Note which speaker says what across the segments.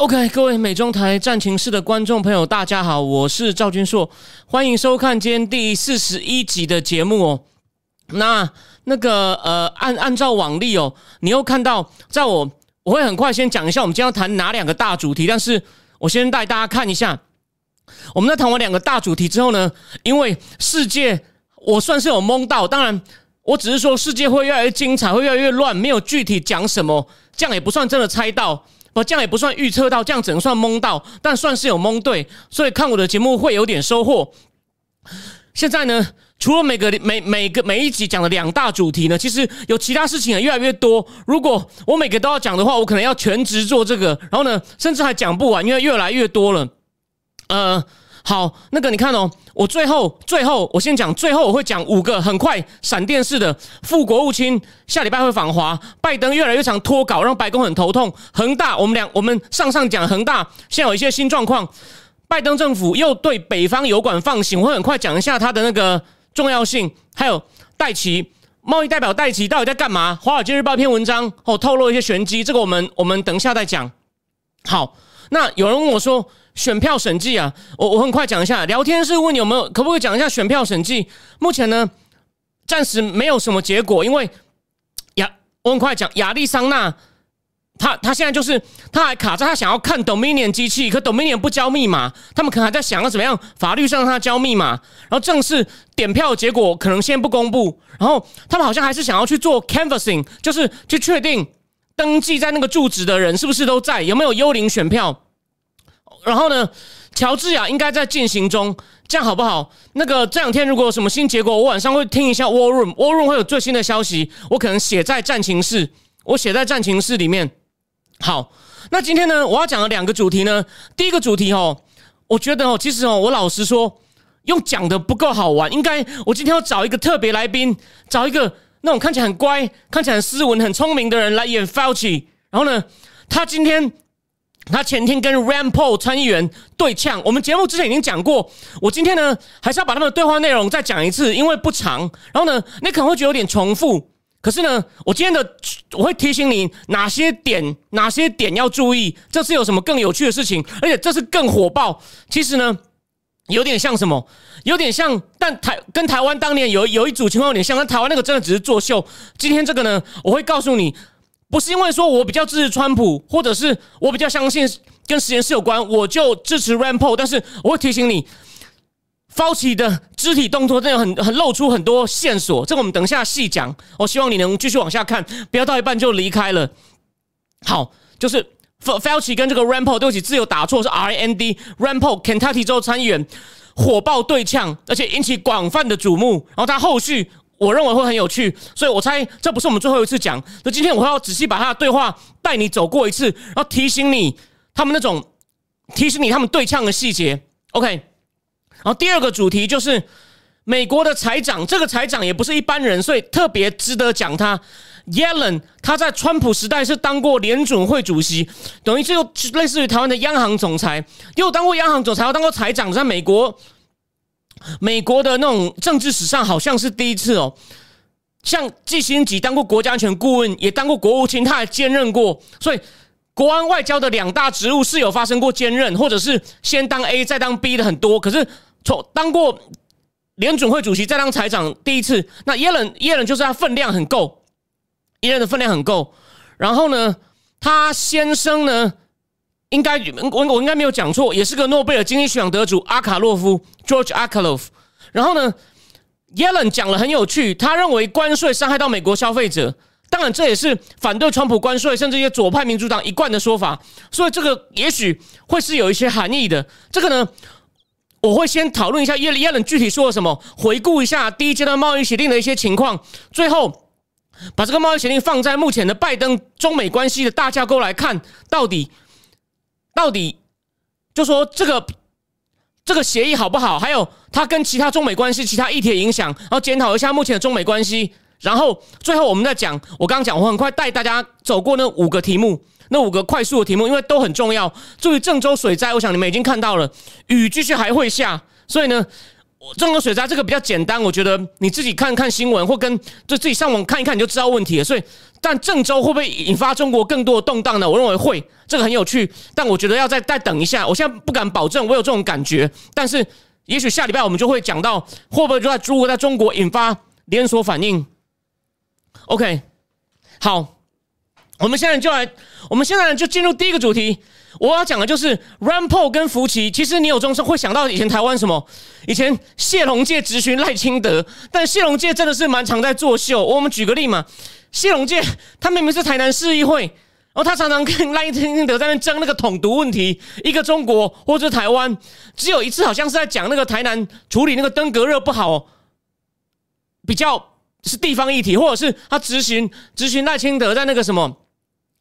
Speaker 1: OK，各位美中台战情室的观众朋友，大家好，我是赵君硕，欢迎收看今天第四十一集的节目哦。那那个呃，按按照往例哦，你又看到，在我我会很快先讲一下我们今天要谈哪两个大主题，但是我先带大家看一下，我们在谈完两个大主题之后呢，因为世界我算是有蒙到，当然我只是说世界会越来越精彩，会越来越乱，没有具体讲什么，这样也不算真的猜到。不，这样也不算预测到，这样只能算蒙到，但算是有蒙对，所以看我的节目会有点收获。现在呢，除了每个每每个每一集讲的两大主题呢，其实有其他事情也越来越多。如果我每个都要讲的话，我可能要全职做这个，然后呢，甚至还讲不完，因为越来越多了。呃。好，那个你看哦，我最后最后我先讲，最后我会讲五个很快闪电式的副国务卿下礼拜会访华，拜登越来越常脱稿，让白宫很头痛。恒大，我们两我们上上讲恒大，现在有一些新状况，拜登政府又对北方油管放行，我会很快讲一下它的那个重要性。还有戴奇贸易代表戴奇到底在干嘛？华尔街日报一篇文章哦，透露一些玄机，这个我们我们等一下再讲。好，那有人问我说。选票审计啊，我我很快讲一下。聊天室问你有没有，可不可以讲一下选票审计？目前呢，暂时没有什么结果，因为亚我很快讲亚利桑那，他他现在就是他还卡在他想要看 Dominion 机器，可 Dominion 不交密码，他们可能还在想要怎么样法律上让他交密码。然后正式点票结果可能先不公布，然后他们好像还是想要去做 canvassing，就是去确定登记在那个住址的人是不是都在，有没有幽灵选票。然后呢，乔治亚应该在进行中，这样好不好？那个这两天如果有什么新结果，我晚上会听一下 War Room，War Room 会有最新的消息，我可能写在战情室，我写在战情室里面。好，那今天呢，我要讲的两个主题呢，第一个主题哦，我觉得哦，其实哦，我老实说，用讲的不够好玩，应该我今天要找一个特别来宾，找一个那种看起来很乖、看起来很斯文、很聪明的人来演 Fauci，然后呢，他今天。他前天跟 Rand Paul 参议员对呛，我们节目之前已经讲过。我今天呢，还是要把他们的对话内容再讲一次，因为不长。然后呢，你可能会觉得有点重复。可是呢，我今天的我会提醒你哪些点，哪些点要注意。这次有什么更有趣的事情？而且这次更火爆。其实呢，有点像什么？有点像，但台跟台湾当年有有一组情况有点像。但台湾那个真的只是作秀。今天这个呢，我会告诉你。不是因为说我比较支持川普，或者是我比较相信跟实验室有关，我就支持 Rand Paul。但是我会提醒你，Fauci 的肢体动作真的很很露出很多线索，这个我们等一下细讲。我希望你能继续往下看，不要到一半就离开了。好，就是 Fauci 跟这个 Rand Paul 对不起，字有打错，是 R N D Rand Paul Kentucky 州参议员火爆对呛，而且引起广泛的瞩目。然后他后续。我认为会很有趣，所以我猜这不是我们最后一次讲。那今天我要仔细把他的对话带你走过一次，然后提醒你他们那种提醒你他们对呛的细节。OK，然后第二个主题就是美国的财长，这个财长也不是一般人，所以特别值得讲他。Yellen 他在川普时代是当过联准会主席，等于就类似于台湾的央行总裁，又当过央行总裁，又当过财长，在美国。美国的那种政治史上好像是第一次哦，像季新吉当过国家安全顾问，也当过国务卿，他还兼任过，所以国安外交的两大职务是有发生过兼任，或者是先当 A 再当 B 的很多。可是从当过联准会主席再当财长第一次，那耶伦耶伦就是他分量很够，耶伦的分量很够。然后呢，他先生呢？应该我我应该没有讲错，也是个诺贝尔经济学奖得主阿卡洛夫 George Akerlof） 然后呢，Yellen 讲了很有趣，他认为关税伤害到美国消费者。当然，这也是反对川普关税，甚至一些左派民主党一贯的说法。所以这个也许会是有一些含义的。这个呢，我会先讨论一下耶耶伦具体说了什么，回顾一下第一阶段贸易协定的一些情况，最后把这个贸易协定放在目前的拜登中美关系的大架构来看，到底。到底就说这个这个协议好不好？还有它跟其他中美关系、其他议题的影响，然后检讨一下目前的中美关系。然后最后我们再讲，我刚刚讲，我很快带大家走过那五个题目，那五个快速的题目，因为都很重要。至于郑州水灾，我想你们已经看到了，雨继续还会下，所以呢。郑州水灾这个比较简单，我觉得你自己看看新闻或跟就自己上网看一看，你就知道问题了。所以，但郑州会不会引发中国更多的动荡呢？我认为会，这个很有趣。但我觉得要再再等一下，我现在不敢保证，我有这种感觉。但是，也许下礼拜我们就会讲到会不会就在如果在中国引发连锁反应。OK，好，我们现在就来，我们现在就进入第一个主题。我要讲的就是 Rampo 跟福奇。其实你有这种会想到以前台湾什么？以前谢龙介直询赖清德，但谢龙介真的是蛮常在作秀。我们举个例嘛，谢龙介他明明是台南市议会，然后他常常跟赖清德在那争那个统独问题，一个中国或者台湾。只有一次好像是在讲那个台南处理那个登革热不好，比较是地方议题，或者是他执行执行赖清德在那个什么。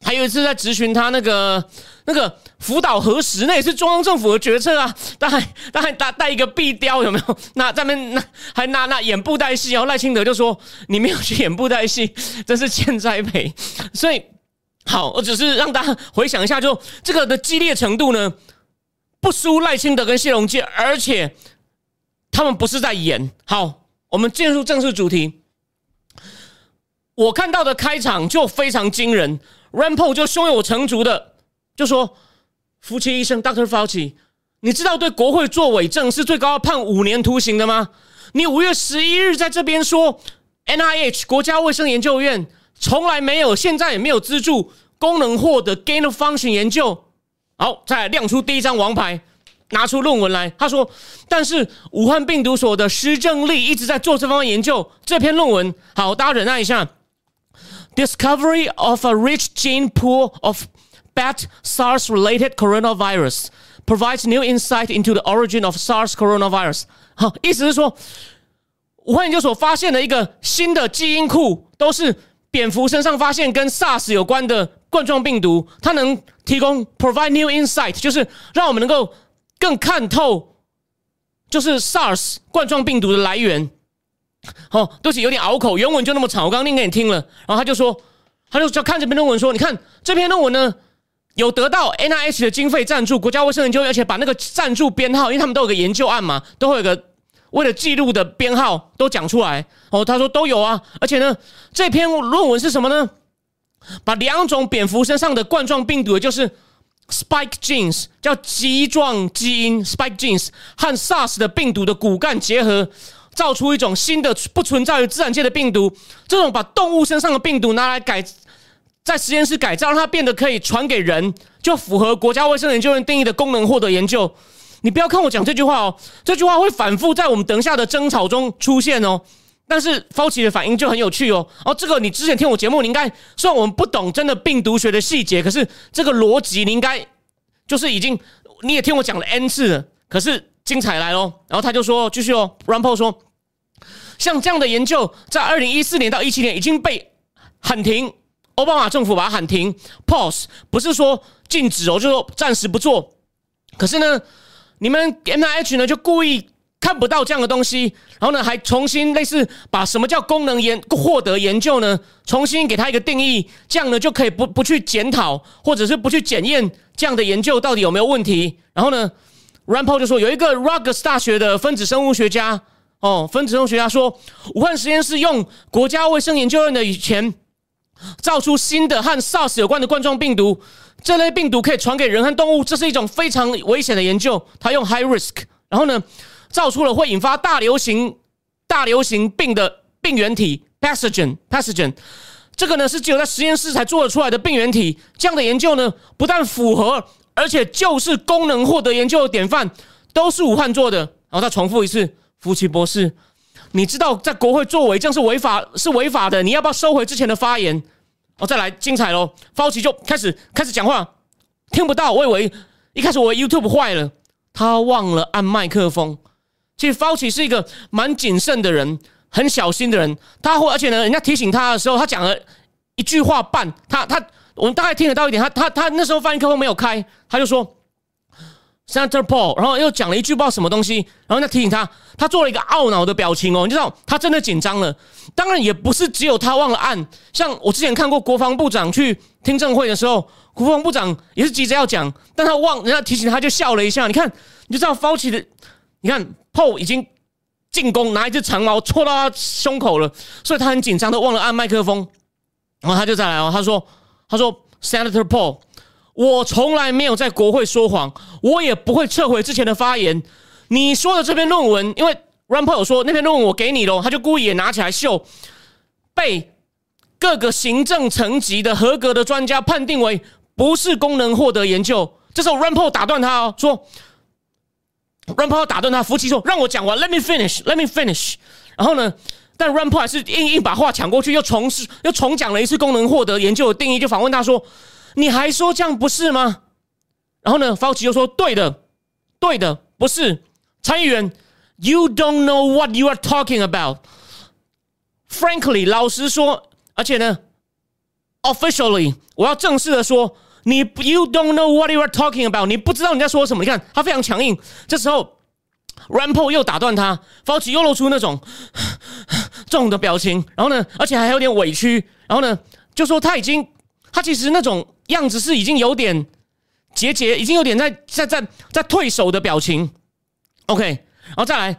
Speaker 1: 还有一次在质询他那个那个福岛核实，那也是中央政府的决策啊。他还他还带带一个壁雕有没有？那咱们那还拿那演布袋戏，然后赖清德就说你没有去演布袋戏，真是欠栽培。所以好，我只是让大家回想一下，就这个的激烈程度呢，不输赖清德跟谢龙介，而且他们不是在演。好，我们进入正式主题。我看到的开场就非常惊人。Rampo 就胸有成竹的就说：“夫妻医生 Doctor Fauci，你知道对国会作伪证是最高要判五年徒刑的吗？你五月十一日在这边说 NIH 国家卫生研究院从来没有，现在也没有资助功能获得 gain of function 研究。好，再亮出第一张王牌，拿出论文来。他说，但是武汉病毒所的施正力一直在做这方面研究。这篇论文，好，大家忍耐一下。” Discovery of a rich gene pool of bat SARS-related coronavirus provides new insight into the origin of SARS coronavirus。好，意思是说，武汉研究所发现了一个新的基因库，都是蝙蝠身上发现跟 SARS 有关的冠状病毒，它能提供 provide new insight，就是让我们能够更看透，就是 SARS 冠状病毒的来源。哦，对不起，有点拗口，原文就那么长，我刚念给你听了。然后他就说，他就就看这篇论文说，你看这篇论文呢，有得到 N I H 的经费赞助，国家卫生研究，而且把那个赞助编号，因为他们都有个研究案嘛，都会有个为了记录的编号都讲出来。哦，他说都有啊，而且呢，这篇论文是什么呢？把两种蝙蝠身上的冠状病毒，就是 spike genes，叫棘状基因 spike genes 和 SARS 的病毒的骨干结合。造出一种新的不存在于自然界的病毒，这种把动物身上的病毒拿来改，在实验室改造，让它变得可以传给人，就符合国家卫生研究院定义的功能获得研究。你不要看我讲这句话哦，这句话会反复在我们等下的争吵中出现哦。但是 Fauci 的反应就很有趣哦。哦，这个你之前听我节目，你应该虽然我们不懂真的病毒学的细节，可是这个逻辑你应该就是已经你也听我讲了 n 次了。可是精彩来喽，然后他就说继续哦，Rampo 说。像这样的研究，在二零一四年到一七年已经被喊停，奥巴马政府把它喊停，pause，不是说禁止哦，就说暂时不做。可是呢，你们 N I H 呢就故意看不到这样的东西，然后呢还重新类似把什么叫功能研获得研究呢，重新给他一个定义，这样呢就可以不不去检讨或者是不去检验这样的研究到底有没有问题。然后呢，Rampo 就说有一个 Rugers 大学的分子生物学家。哦，分子生物学家说，武汉实验室用国家卫生研究院的以前造出新的和 SARS 有关的冠状病毒，这类病毒可以传给人和动物，这是一种非常危险的研究。他用 high risk，然后呢，造出了会引发大流行、大流行病的病原体 pathogen，pathogen。这个呢是只有在实验室才做得出来的病原体。这样的研究呢，不但符合，而且就是功能获得研究的典范，都是武汉做的。然后他重复一次。福奇博士，你知道在国会作为这样是违法，是违法的。你要不要收回之前的发言？哦，再来精彩喽！夫妻就开始开始讲话，听不到。我以为一开始我 YouTube 坏了，他忘了按麦克风。其实夫妻是一个蛮谨慎的人，很小心的人。他会，而且呢，人家提醒他的时候，他讲了一句话半，他他我们大概听得到一点。他他他那时候发麦克风没有开，他就说。Senator Paul，然后又讲了一句不知道什么东西，然后再提醒他，他做了一个懊恼的表情哦，你知道他真的紧张了。当然也不是只有他忘了按，像我之前看过国防部长去听证会的时候，国防部长也是急着要讲，但他忘人家提醒他就笑了一下。你看你就知道 Fauci 的，你看 Paul 已经进攻拿一只长矛戳到他胸口了，所以他很紧张的忘了按麦克风，然后他就再来哦，他说他说 Senator Paul。我从来没有在国会说谎，我也不会撤回之前的发言。你说的这篇论文，因为 Run p o 有说那篇论文我给你了，他就故意也拿起来秀，被各个行政层级的合格的专家判定为不是功能获得研究。这时候 Run p o 打断他哦，说 Run p o 打断他，福奇说让我讲完，Let me finish，Let me finish。然后呢，但 Run p o 还是硬硬把话抢过去，又重试又重讲了一次功能获得研究的定义，就反问他说。你还说这样不是吗？然后呢，Fauci 又说：“对的，对的，不是参议员。You don't know what you are talking about. Frankly，老实说，而且呢，officially，我要正式的说，你 You don't know what you are talking about，你不知道你在说什么。你看他非常强硬。这时候 r a m p o 又打断他，Fauci 又露出那种 这种的表情。然后呢，而且还有点委屈。然后呢，就说他已经，他其实那种。样子是已经有点结节，已经有点在在在在退手的表情。OK，然后再来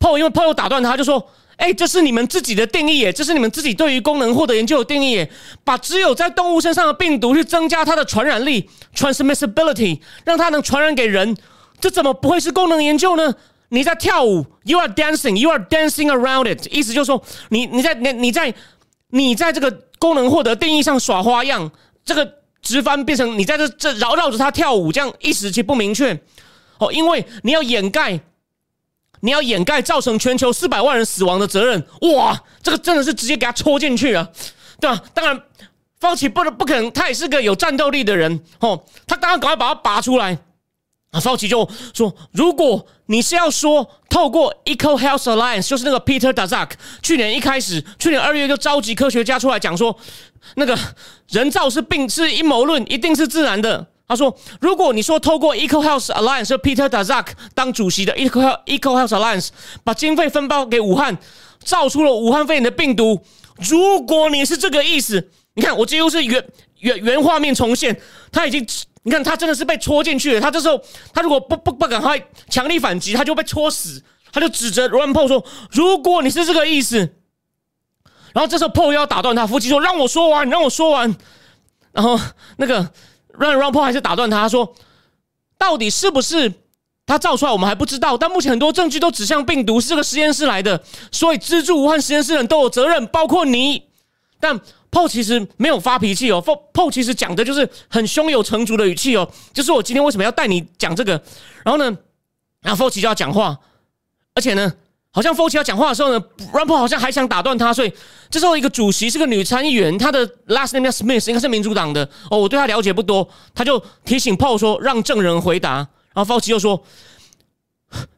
Speaker 1: ，Paul 因为 Paul 打断他，就说：“哎，这是你们自己的定义耶，这是你们自己对于功能获得研究的定义耶，把只有在动物身上的病毒去增加它的传染力 （transmissibility），让它能传染给人，这怎么不会是功能研究呢？你在跳舞，You are dancing, you are dancing around it，意思就是说，你你在你你在你在这个功能获得定义上耍花样，这个。”直翻变成你在这这绕绕着他跳舞，这样一时期不明确哦，因为你要掩盖，你要掩盖造成全球四百万人死亡的责任，哇，这个真的是直接给他戳进去啊，对吧？当然，方奇不能不可能，他也是个有战斗力的人哦，他当然赶快把他拔出来。啊，方奇就说：“如果你是要说透过 Eco Health Alliance，就是那个 Peter d a z a k 去年一开始，去年二月就召集科学家出来讲说，那个人造是病是阴谋论，一定是自然的。他说，如果你说透过 Eco Health Alliance，是 Peter d a z a k 当主席的 Eco Eco Health Alliance，把经费分包给武汉，造出了武汉肺炎的病毒。如果你是这个意思，你看我几乎是原原原画面重现，他已经。”你看他真的是被戳进去了。他这时候，他如果不不不赶快强力反击，他就被戳死。他就指着 Run p o 说：“如果你是这个意思。”然后这时候 p o 要打断他，夫妻说：“让我说完，你让我说完。”然后那个 Run Run p o 还是打断他说：“到底是不是他造出来，我们还不知道。但目前很多证据都指向病毒是这个实验室来的，所以资助武汉实验室的人都有责任，包括你。”但 Paul 其实没有发脾气哦，Paul 其实讲的就是很胸有成竹的语气哦，就是我今天为什么要带你讲这个？然后呢，然后 Paul 就要讲话，而且呢，好像 Paul 要讲话的时候呢，Rampo 好像还想打断他，所以这时候一个主席是个女参议员，她的 last name 叫 Smith，应该是民主党的哦，我对她了解不多，他就提醒 Paul 说让证人回答，然后 Paul 又说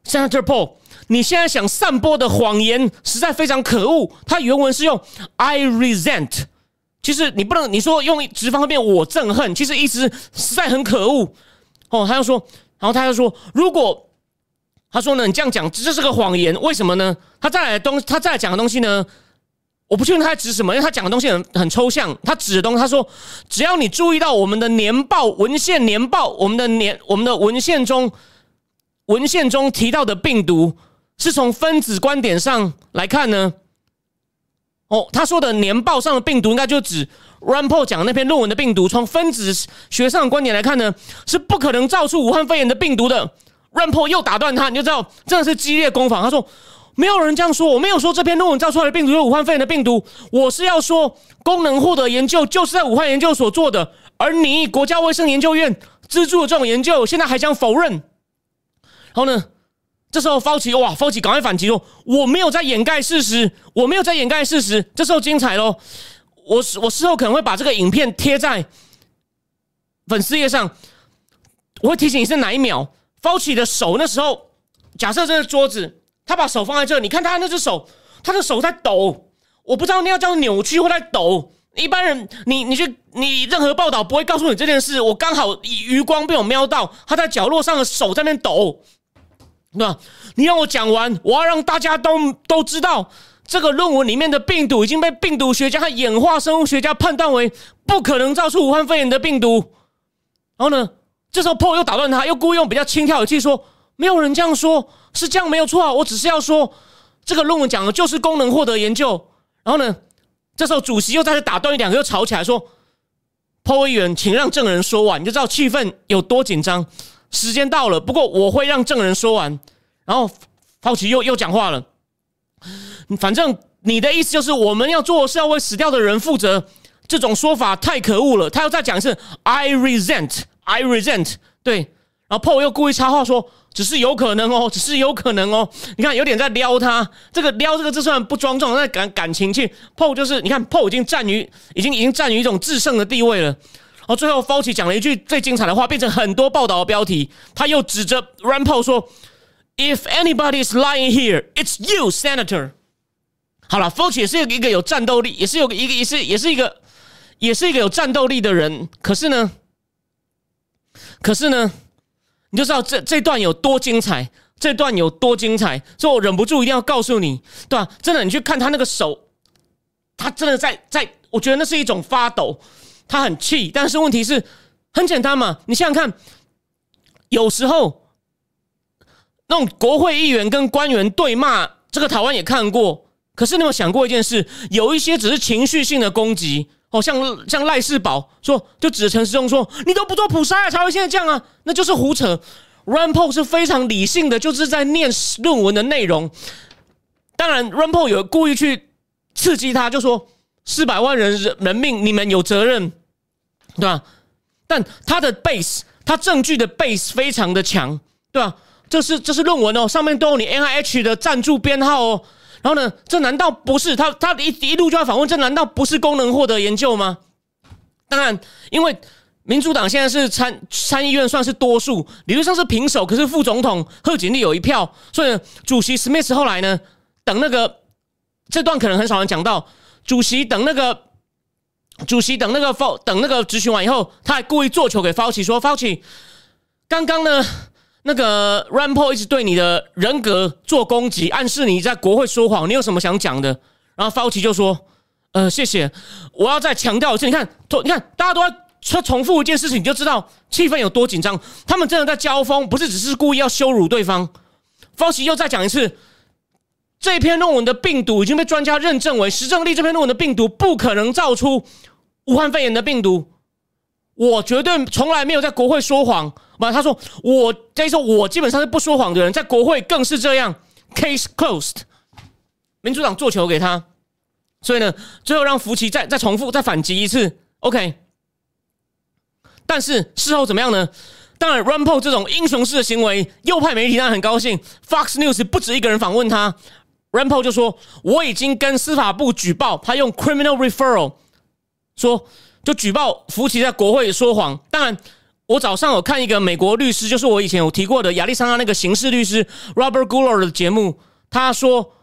Speaker 1: ，Senator Paul。你现在想散播的谎言实在非常可恶。他原文是用 "I resent"，其实你不能你说用直方面我憎恨，其实意思实在很可恶。哦，他就说，然后他就说，如果他说呢，你这样讲这是个谎言，为什么呢？他再来东，他再来讲的东西呢，我不确定他在指什么，因为他讲的东西很很抽象。他指的东西，他说，只要你注意到我们的年报文献，年报我们的年我们的文献中文献中提到的病毒。是从分子观点上来看呢，哦，他说的年报上的病毒应该就指 Rampo 讲那篇论文的病毒。从分子学上的观点来看呢，是不可能造出武汉肺炎的病毒的。Rampo 又打断他，你就知道真的是激烈攻防。他说没有人这样说，我没有说这篇论文造出来的病毒是武汉肺炎的病毒，我是要说功能获得研究就是在武汉研究所做的，而你国家卫生研究院资助的这种研究，现在还想否认。然后呢？这时候，Fauci 哇，Fauci 赶快反击说：“我没有在掩盖事实，我没有在掩盖事实。”这时候精彩喽！我我事后可能会把这个影片贴在粉丝页上，我会提醒你是哪一秒。Fauci 的手那时候，假设这个桌子，他把手放在这，你看他那只手，他的手在抖，我不知道那要叫扭曲或在抖。一般人，你你去你任何报道不会告诉你这件事。我刚好余光被我瞄到，他在角落上的手在那抖，对吧？你让我讲完，我要让大家都都知道，这个论文里面的病毒已经被病毒学家和演化生物学家判断为不可能造出武汉肺炎的病毒。然后呢，这时候 Paul 又打断他，又故意用比较轻佻的语气说：“没有人这样说，是这样没有错啊，我只是要说，这个论文讲的就是功能获得研究。”然后呢？这时候，主席又在这打断，两个又吵起来，说：“Paul 议员，请让证人说完，你就知道气氛有多紧张。时间到了，不过我会让证人说完。”然后，f 奇又又讲话了：“反正你的意思就是，我们要做是要为死掉的人负责。这种说法太可恶了。”他又再讲一次：“I resent, I resent。”对。然后 Paul 又故意插话说：“只是有可能哦，只是有可能哦。”你看，有点在撩他。这个“撩”这个字虽然不庄重，但感感情去 Paul 就是你看 Paul 已经占于已经已经占于一种制胜的地位了。然后最后 Fauci 讲了一句最精彩的话，变成很多报道的标题。他又指着 Rampol 说：“If anybody is lying here, it's you, Senator。”好了，Fauci 也是一个有战斗力，也是有一个也是也是一个也是一个有战斗力的人。可是呢，可是呢。你就知道这这段有多精彩，这段有多精彩，所以我忍不住一定要告诉你，对吧？真的，你去看他那个手，他真的在在，我觉得那是一种发抖，他很气。但是问题是很简单嘛，你想想看，有时候那种国会议员跟官员对骂，这个台湾也看过。可是你有想过一件事？有一些只是情绪性的攻击。哦，像像赖世宝说，就指着陈时中说：“你都不做普筛，才会现在这样啊？”那就是胡扯。Rampol 是非常理性的，就是在念论文的内容。当然，Rampol 有故意去刺激他，就说四百万人人命，你们有责任，对吧？但他的 base，他证据的 base 非常的强，对吧？这是这是论文哦，上面都有你 NIH 的赞助编号哦。然后呢？这难道不是他？他一一路就要访问，这难道不是功能获得研究吗？当然，因为民主党现在是参参议院算是多数，理论上是平手，可是副总统贺锦丽有一票，所以主席 Smith 后来呢，等那个这段可能很少人讲到，主席等那个主席等那个 f 等那个执行完以后，他还故意做球给 Fauci 说：“Fauci，刚刚呢？”那个 Rampol 一直对你的人格做攻击，暗示你在国会说谎。你有什么想讲的？然后 Fauci 就说：“呃，谢谢。我要再强调一次，你看，你看，大家都在说重复一件事情，你就知道气氛有多紧张。他们真的在交锋，不是只是故意要羞辱对方。”Fauci 又再讲一次，这篇论文的病毒已经被专家认证为实证力。这篇论文的病毒不可能造出武汉肺炎的病毒。我绝对从来没有在国会说谎。不，他说我这一说，我基本上是不说谎的人，在国会更是这样。Case closed。民主党做球给他，所以呢，最后让福奇再再重复再反击一次。OK。但是事后怎么样呢？当然 r a m p o 这种英雄式的行为，右派媒体当然很高兴。Fox News 不止一个人访问他 r a m p o 就说我已经跟司法部举报，他用 criminal referral 说。就举报福奇在国会说谎。当然，我早上有看一个美国律师，就是我以前有提过的亚利桑那那个刑事律师 Robert Guler 的节目。他说：“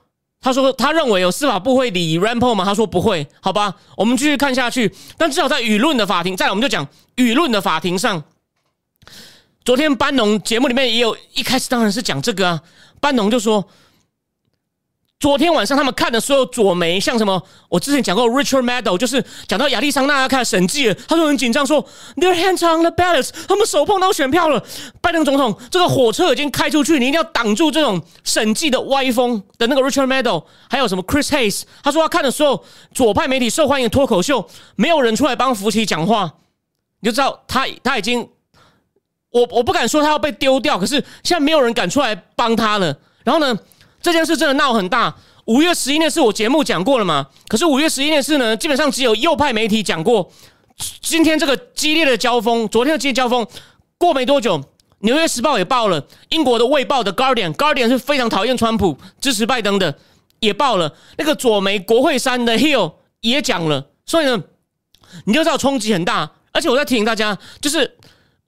Speaker 1: 他说他认为有司法部会理 r a m p o 吗？”他说不会。好吧，我们继续看下去。但至少在舆论的法庭，在我们就讲舆论的法庭上，昨天班农节目里面也有一开始当然是讲这个啊。班农就说。昨天晚上他们看的所有左媒，像什么？我之前讲过，Richard Meadow，就是讲到亚利桑那要开始审计，他就很紧张，说 Their hands on the ballots，他们手碰到选票了。拜登总统，这个火车已经开出去，你一定要挡住这种审计的歪风。的那个 Richard Meadow，还有什么 Chris Hayes，他说他看的所有左派媒体受欢迎脱口秀，没有人出来帮福奇讲话，你就知道他他已经，我我不敢说他要被丢掉，可是现在没有人敢出来帮他了。然后呢？这件事真的闹很大。五月十一那次我节目讲过了嘛？可是五月十一那次呢，基本上只有右派媒体讲过。今天这个激烈的交锋，昨天的激烈交锋过没多久，《纽约时报》也报了，英国的《卫报》的《Guardian》，Guardian 是非常讨厌川普、支持拜登的，也报了。那个左媒《国会山》的 Hill 也讲了。所以呢，你就知道冲击很大。而且我在提醒大家，就是。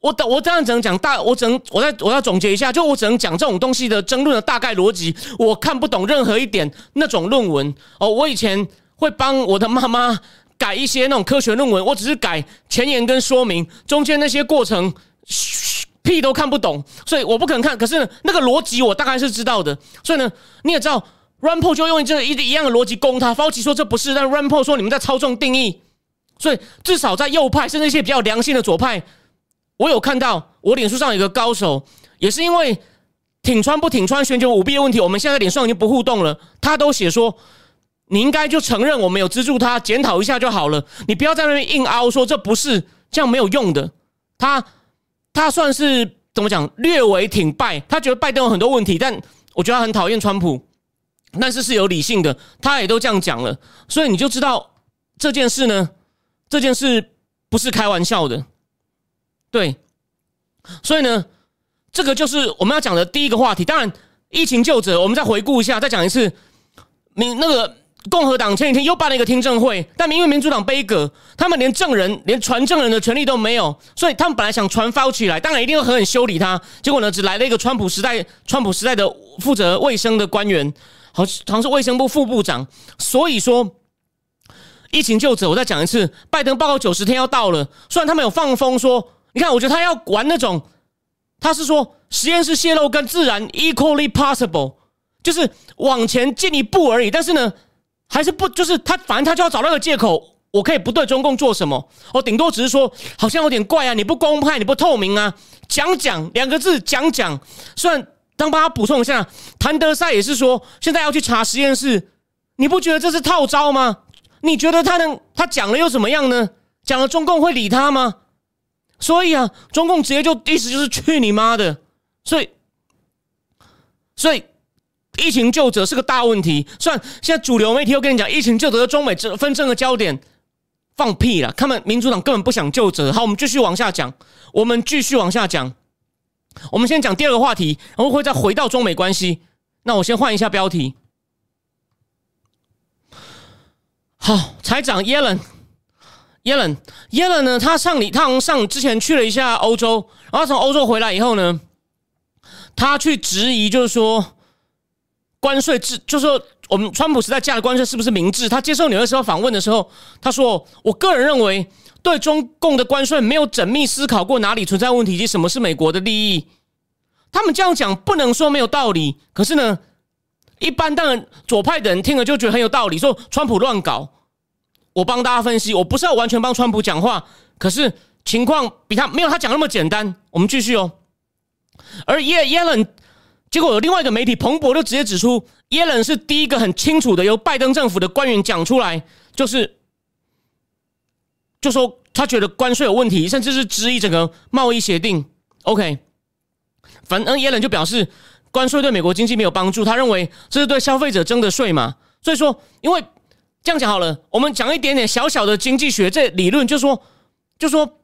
Speaker 1: 我等我这样只能讲大，我只能我再我要总结一下，就我只能讲这种东西的争论的大概逻辑。我看不懂任何一点那种论文哦。我以前会帮我的妈妈改一些那种科学论文，我只是改前言跟说明，中间那些过程屁都看不懂，所以我不可能看。可是那个逻辑我大概是知道的，所以呢，你也知道 r a m p o 就用这一一样的逻辑攻他。Fauci 说这不是，但 r a m p o 说你们在操纵定义。所以至少在右派，甚至一些比较良性的左派，我有看到我脸书上有个高手，也是因为挺川不挺川全球舞弊的问题，我们现在脸上已经不互动了。他都写说，你应该就承认我们有资助他，检讨一下就好了。你不要在那边硬凹说这不是这样没有用的。他他算是怎么讲，略微挺拜，他觉得拜登有很多问题，但我觉得他很讨厌川普，但是是有理性的，他也都这样讲了，所以你就知道这件事呢。这件事不是开玩笑的，对，所以呢，这个就是我们要讲的第一个话题。当然，疫情救者，我们再回顾一下，再讲一次。民那个共和党前几天又办了一个听证会，但因为民主党背阁，他们连证人、连传证人的权利都没有，所以他们本来想传 f a u 来，当然一定会狠狠修理他。结果呢，只来了一个川普时代、川普时代的负责卫生的官员，好，好像是卫生部副部长。所以说。疫情就者，我再讲一次，拜登报告九十天要到了。虽然他们有放风说，你看，我觉得他要玩那种，他是说实验室泄露跟自然 equally possible，就是往前进一步而已。但是呢，还是不，就是他反正他就要找那个借口，我可以不对中共做什么，我顶多只是说好像有点怪啊，你不公开，你不透明啊，讲讲两个字，讲讲。虽然当帮他补充一下，谭德赛也是说，现在要去查实验室，你不觉得这是套招吗？你觉得他能他讲了又怎么样呢？讲了中共会理他吗？所以啊，中共直接就意思就是去你妈的！所以，所以疫情救者是个大问题。虽然现在主流媒体又跟你讲疫情救者的中美争纷争的焦点，放屁了！他们民主党根本不想救者。好，我们继续往下讲。我们继续往下讲。我们先讲第二个话题，然后会再回到中美关系。那我先换一下标题。好，财长耶伦，耶伦，耶伦呢？他上礼，他上之前去了一下欧洲，然后从欧洲回来以后呢，他去质疑，就是说关税制，就是说我们川普时代加的关税是不是明智？他接受纽约时报访问的时候，他说：“我个人认为，对中共的关税没有缜密思考过哪里存在问题，以及什么是美国的利益。”他们这样讲不能说没有道理，可是呢，一般当然左派的人听了就觉得很有道理，说川普乱搞。我帮大家分析，我不是要完全帮川普讲话，可是情况比他没有他讲那么简单。我们继续哦。而耶耶伦，结果有另外一个媒体彭博就直接指出，耶伦是第一个很清楚的由拜登政府的官员讲出来，就是就说他觉得关税有问题，甚至是质疑整个贸易协定。OK，反正耶伦就表示关税对美国经济没有帮助，他认为这是对消费者征的税嘛。所以说，因为。这样讲好了，我们讲一点点小小的经济学这理论，就说，就说，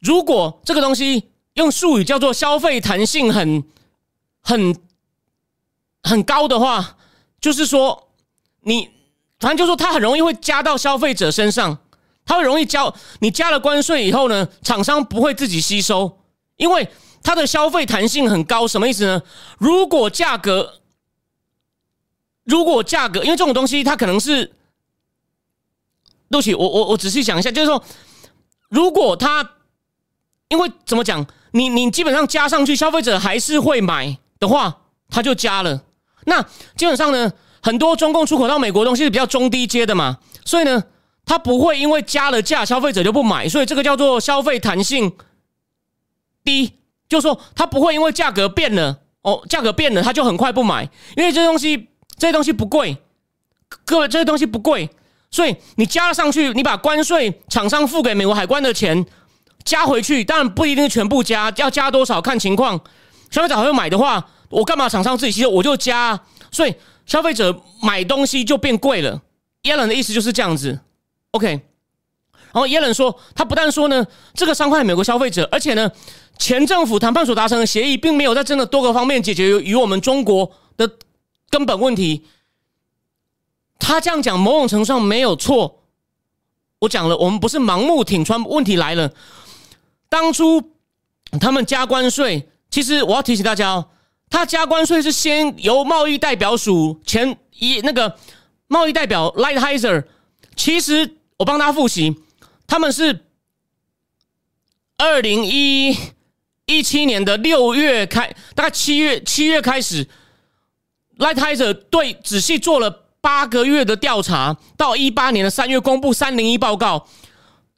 Speaker 1: 如果这个东西用术语叫做消费弹性很、很、很高的话，就是说，你反正就说它很容易会加到消费者身上，它会容易交你加了关税以后呢，厂商不会自己吸收，因为它的消费弹性很高，什么意思呢？如果价格如果价格，因为这种东西它可能是，对不起，我我我仔细想一下，就是说，如果它，因为怎么讲，你你基本上加上去，消费者还是会买的话，它就加了。那基本上呢，很多中共出口到美国东西是比较中低阶的嘛，所以呢，它不会因为加了价，消费者就不买，所以这个叫做消费弹性低，就是说它不会因为价格变了，哦，价格变了，它就很快不买，因为这东西。这些东西不贵，各位，这些东西不贵，所以你加了上去，你把关税厂商付给美国海关的钱加回去，当然不一定全部加，要加多少看情况。消费者还会买的话，我干嘛厂商自己吸收，我就加，所以消费者买东西就变贵了。耶伦的意思就是这样子，OK。然后耶伦说，他不但说呢，这个伤害美国消费者，而且呢，前政府谈判所达成的协议，并没有在真的多个方面解决与我们中国的。根本问题，他这样讲某种程度上没有错。我讲了，我们不是盲目挺川。问题来了，当初他们加关税，其实我要提醒大家哦，他加关税是先由贸易代表署前一那个贸易代表 Lighthizer 其实我帮他复习，他们是二零一一七年的六月开，大概七月七月开始，Lightizer 对仔细做了八个月的调查，到一八年的三月公布三零一报告，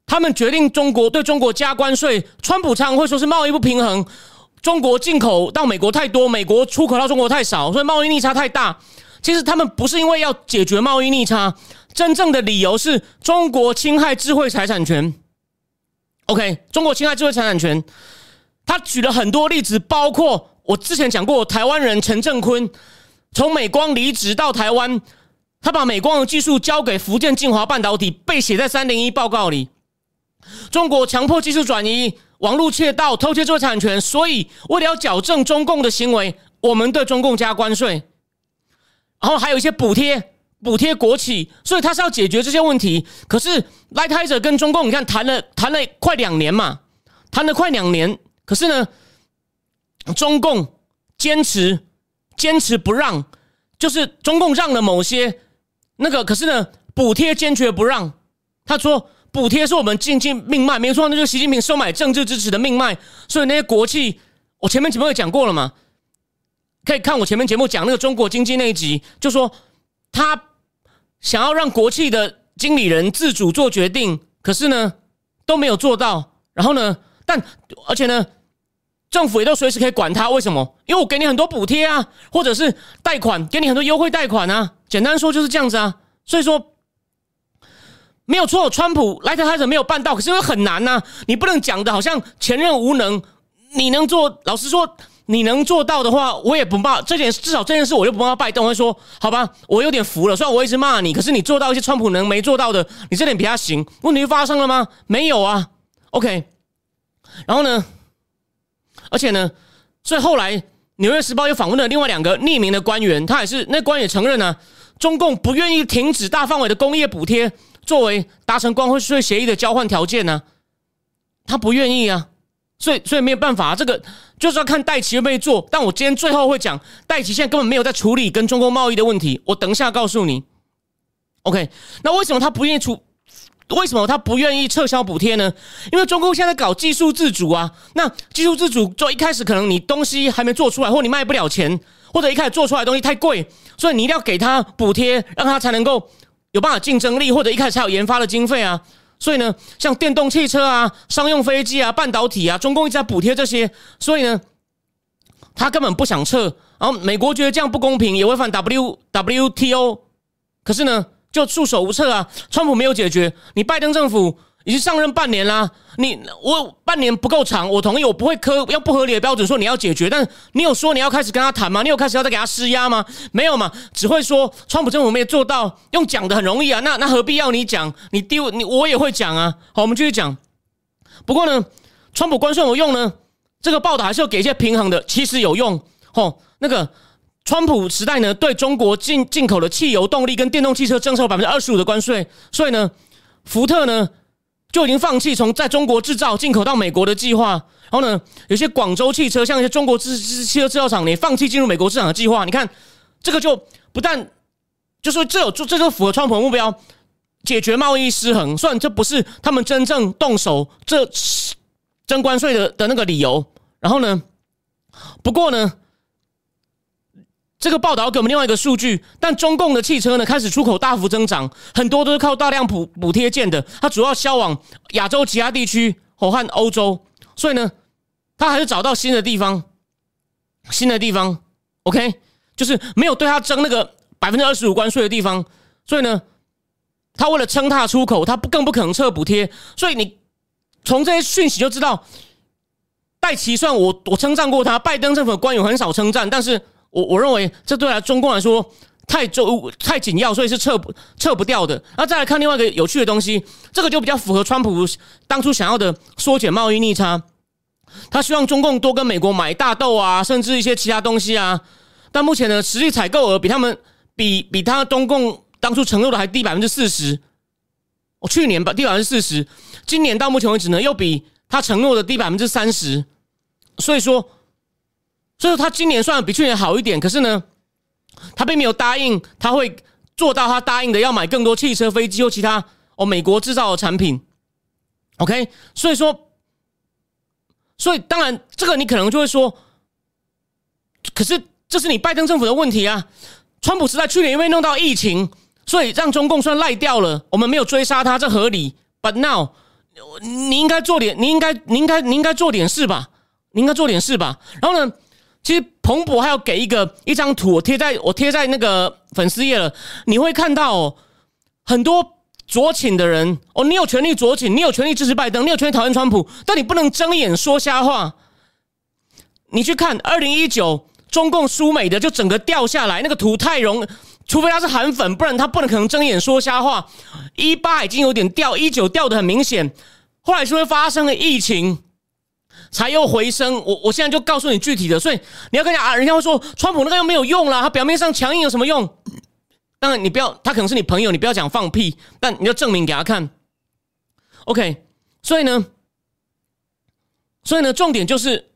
Speaker 1: 他们决定中国对中国加关税，川普常会说是贸易不平衡，中国进口到美国太多，美国出口到中国太少，所以贸易逆差太大。其实他们不是因为要解决贸易逆差。真正的理由是中国侵害智慧财产权。OK，中国侵害智慧财产权，他举了很多例子，包括我之前讲过，台湾人陈正坤从美光离职到台湾，他把美光的技术交给福建晋华半导体，被写在三零一报告里。中国强迫技术转移、网络窃盗、偷窃知识产权，所以为了要矫正中共的行为，我们对中共加关税，然后还有一些补贴。补贴国企，所以他是要解决这些问题。可是来泰者跟中共，你看谈了谈了快两年嘛，谈了快两年。可是呢，中共坚持坚持不让，就是中共让了某些那个，可是呢，补贴坚决不让。他说补贴是我们经济命脉，没错，那就是习近平收买政治支持的命脉。所以那些国企，我前面节目也讲过了嘛，可以看我前面节目讲那个中国经济那一集，就说他。想要让国企的经理人自主做决定，可是呢都没有做到。然后呢，但而且呢，政府也都随时可以管他。为什么？因为我给你很多补贴啊，或者是贷款，给你很多优惠贷款啊。简单说就是这样子啊。所以说没有错，川普莱特海者没有办到，可是因为很难呐。你不能讲的好像前任无能，你能做？老实说。你能做到的话，我也不骂这件，至少这件事我就不骂拜登。会说好吧，我有点服了。虽然我一直骂你，可是你做到一些川普能没做到的，你这点比他行。问题发生了吗？没有啊。OK，然后呢？而且呢？所以后来《纽约时报》又访问了另外两个匿名的官员，他也是那官员承认呢，中共不愿意停止大范围的工业补贴作为达成关税协议的交换条件呢，他不愿意啊。所以，所以没有办法，这个就是要看戴奇会不会做。但我今天最后会讲，戴奇现在根本没有在处理跟中国贸易的问题。我等一下告诉你。OK，那为什么他不愿意出？为什么他不愿意撤销补贴呢？因为中国现在搞技术自主啊。那技术自主做一开始可能你东西还没做出来，或你卖不了钱，或者一开始做出来的东西太贵，所以你一定要给他补贴，让他才能够有办法竞争力，或者一开始才有研发的经费啊。所以呢，像电动汽车啊、商用飞机啊、半导体啊，中共一直在补贴这些。所以呢，他根本不想撤。然后美国觉得这样不公平，也违反 W W T O。可是呢，就束手无策啊。川普没有解决，你拜登政府。已经上任半年啦，你我半年不够长，我同意，我不会苛要不合理的标准说你要解决，但你有说你要开始跟他谈吗？你有开始要再给他施压吗？没有嘛，只会说川普政府没有做到，用讲的很容易啊，那那何必要你讲？你丢你我也会讲啊。好，我们继续讲。不过呢，川普关税有用呢？这个报道还是要给一些平衡的，其实有用。哦，那个川普时代呢，对中国进进口的汽油动力跟电动汽车征收百分之二十五的关税，所以呢，福特呢。就已经放弃从在中国制造进口到美国的计划，然后呢，有些广州汽车像一些中国制制汽车制造厂，你放弃进入美国市场的计划。你看，这个就不但就说这有这就符合川普的目标，解决贸易失衡。虽然这不是他们真正动手这征关税的的那个理由，然后呢，不过呢。这个报道给我们另外一个数据，但中共的汽车呢开始出口大幅增长，很多都是靠大量补补贴建的，它主要销往亚洲其他地区和和欧洲，所以呢，它还是找到新的地方，新的地方，OK，就是没有对它征那个百分之二十五关税的地方，所以呢，他为了撑它出口，他不更不可能撤补贴，所以你从这些讯息就知道，戴奇算我我称赞过他，拜登政府的官员很少称赞，但是。我我认为这对来中共来说太重太紧要，所以是撤不撤不掉的。那再来看另外一个有趣的东西，这个就比较符合川普当初想要的缩减贸易逆差。他希望中共多跟美国买大豆啊，甚至一些其他东西啊。但目前呢，实际采购额比他们比比他中共当初承诺的还低百分之四十。我去年吧低百分之四十，今年到目前为止呢，又比他承诺的低百分之三十。所以说。所以他今年算比去年好一点，可是呢，他并没有答应他会做到他答应的，要买更多汽车、飞机或其他哦美国制造的产品。OK，所以说，所以当然这个你可能就会说，可是这是你拜登政府的问题啊。川普时代去年因为弄到疫情，所以让中共算赖掉了，我们没有追杀他，这合理。But now，你应该做点，你应该，你应该，你应该做点事吧，你应该做点事吧。然后呢，其实彭博还要给一个一张图，我贴在我贴在那个粉丝页了，你会看到哦，很多左倾的人哦，你有权利左倾，你有权利支持拜登，你有权利讨厌川普，但你不能睁眼说瞎话。你去看二零一九。中共输美的就整个掉下来，那个图太容，除非他是韩粉，不然他不能可能睁眼说瞎话。一八已经有点掉，一九掉的很明显，后来是会发生了疫情，才又回升。我我现在就告诉你具体的，所以你要跟人家啊，人家会说川普那个又没有用了，他表面上强硬有什么用？当然你不要，他可能是你朋友，你不要讲放屁，但你要证明给他看。OK，所以呢，所以呢，重点就是，